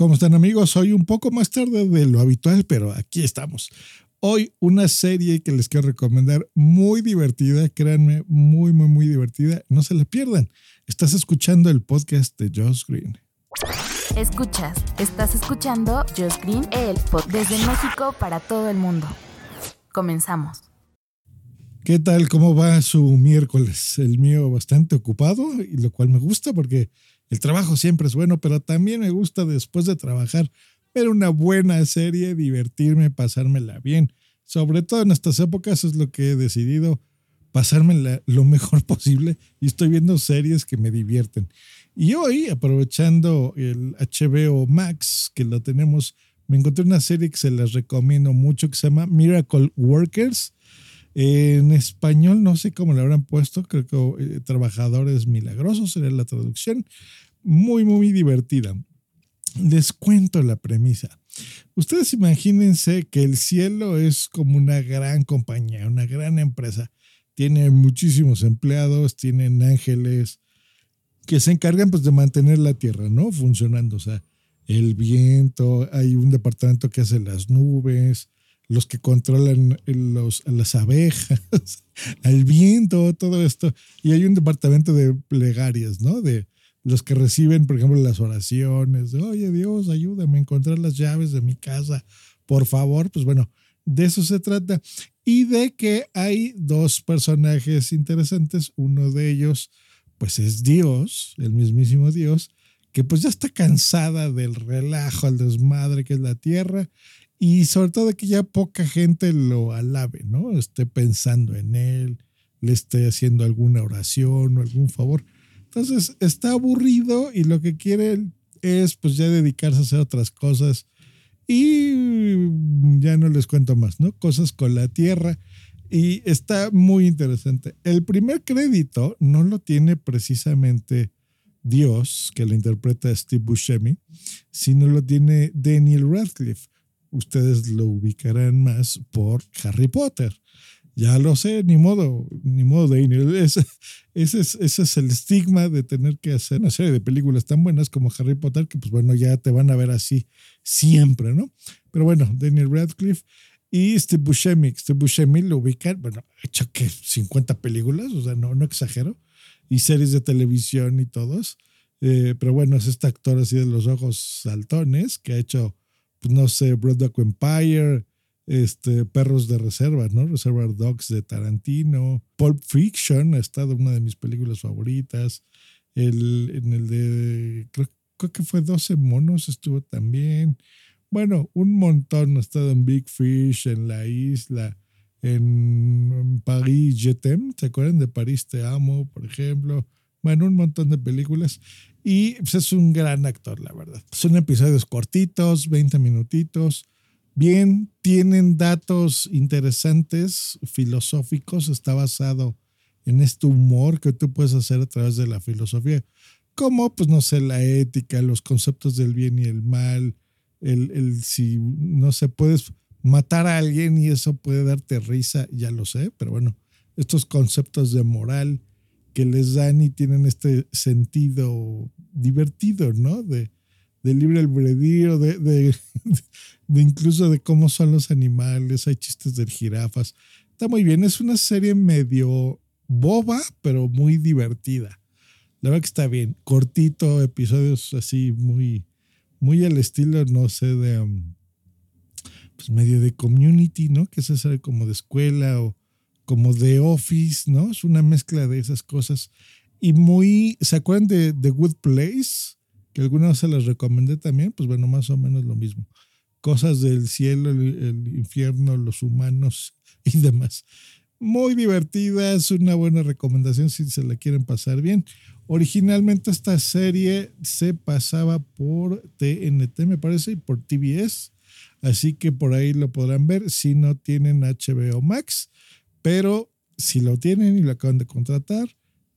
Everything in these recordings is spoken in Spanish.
¿Cómo están amigos? Hoy un poco más tarde de lo habitual, pero aquí estamos. Hoy una serie que les quiero recomendar muy divertida, créanme, muy, muy, muy divertida. No se la pierdan. Estás escuchando el podcast de Josh Green. Escuchas, estás escuchando Josh Green, el podcast desde México para todo el mundo. Comenzamos. ¿Qué tal? ¿Cómo va su miércoles? El mío bastante ocupado, y lo cual me gusta porque el trabajo siempre es bueno, pero también me gusta después de trabajar ver una buena serie, divertirme, pasármela bien. Sobre todo en estas épocas es lo que he decidido, pasármela lo mejor posible y estoy viendo series que me divierten. Y hoy, aprovechando el HBO Max, que lo tenemos, me encontré una serie que se las recomiendo mucho que se llama Miracle Workers. En español no sé cómo le habrán puesto, creo que eh, Trabajadores Milagrosos sería la traducción. Muy, muy divertida. Les cuento la premisa. Ustedes imagínense que el cielo es como una gran compañía, una gran empresa. Tiene muchísimos empleados, tienen ángeles que se encargan pues de mantener la tierra, ¿no? Funcionando. O sea, el viento, hay un departamento que hace las nubes, los que controlan los, las abejas, el viento, todo esto. Y hay un departamento de plegarias, ¿no? De los que reciben, por ejemplo, las oraciones, de, oye Dios, ayúdame a encontrar las llaves de mi casa, por favor. Pues bueno, de eso se trata. Y de que hay dos personajes interesantes. Uno de ellos, pues es Dios, el mismísimo Dios, que pues ya está cansada del relajo, al desmadre que es la tierra y sobre todo que ya poca gente lo alabe, ¿no? Esté pensando en él, le esté haciendo alguna oración o algún favor. Entonces está aburrido y lo que quiere es pues ya dedicarse a hacer otras cosas y ya no les cuento más, ¿no? Cosas con la tierra y está muy interesante. El primer crédito no lo tiene precisamente Dios, que lo interpreta Steve Buscemi, sino lo tiene Daniel Radcliffe ustedes lo ubicarán más por Harry Potter. Ya lo sé, ni modo, ni modo de ese, es, ese es el estigma de tener que hacer una serie de películas tan buenas como Harry Potter, que pues bueno, ya te van a ver así siempre, ¿no? Pero bueno, Daniel Radcliffe y Steve Buscemi. Steve Buscemi lo ubican, bueno, ha hecho que 50 películas, o sea, no, no exagero, y series de televisión y todos. Eh, pero bueno, es este actor así de los ojos saltones que ha hecho no sé, Broadway Empire, este, Perros de Reserva, ¿no? Reservoir Dogs de Tarantino, Pulp Fiction ha estado una de mis películas favoritas, el, en el de, creo, que fue 12 monos estuvo también, bueno, un montón, ha estado en Big Fish, en La Isla, en, en Paris Je ¿se acuerdan de París Te Amo, por ejemplo? Bueno, un montón de películas. Y pues, es un gran actor, la verdad. Son episodios cortitos, 20 minutitos. Bien, tienen datos interesantes, filosóficos. Está basado en este humor que tú puedes hacer a través de la filosofía. Como, pues, no sé, la ética, los conceptos del bien y el mal. El, el si, no sé, puedes matar a alguien y eso puede darte risa, ya lo sé, pero bueno, estos conceptos de moral que les dan y tienen este sentido divertido, ¿no? De, libre albedrío, de, de, incluso de cómo son los animales, hay chistes de jirafas. Está muy bien, es una serie medio boba, pero muy divertida. La verdad que está bien, cortito, episodios así muy, muy al estilo, no sé, de um, pues medio de community, ¿no? Que es esa como de escuela o, como The Office, ¿no? Es una mezcla de esas cosas. Y muy, ¿se acuerdan de The Good Place? Que algunas se las recomendé también, pues bueno, más o menos lo mismo. Cosas del cielo, el, infierno, los humanos y demás. Muy divertida, es una buena recomendación si se la quieren pasar bien. Originalmente esta serie se pasaba por TNT, me parece, y por TBS. Así que por ahí lo podrán ver si no tienen HBO Max. Pero si lo tienen y lo acaban de contratar,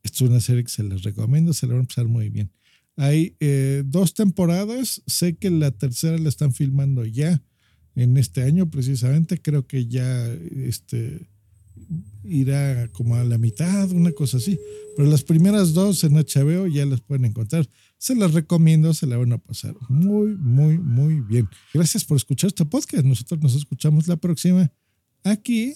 esto es una serie que se les recomiendo, se la van a pasar muy bien. Hay eh, dos temporadas, sé que la tercera la están filmando ya en este año precisamente, creo que ya este, irá como a la mitad, una cosa así, pero las primeras dos en HBO ya las pueden encontrar. Se las recomiendo, se la van a pasar muy, muy, muy bien. Gracias por escuchar este podcast. Nosotros nos escuchamos la próxima aquí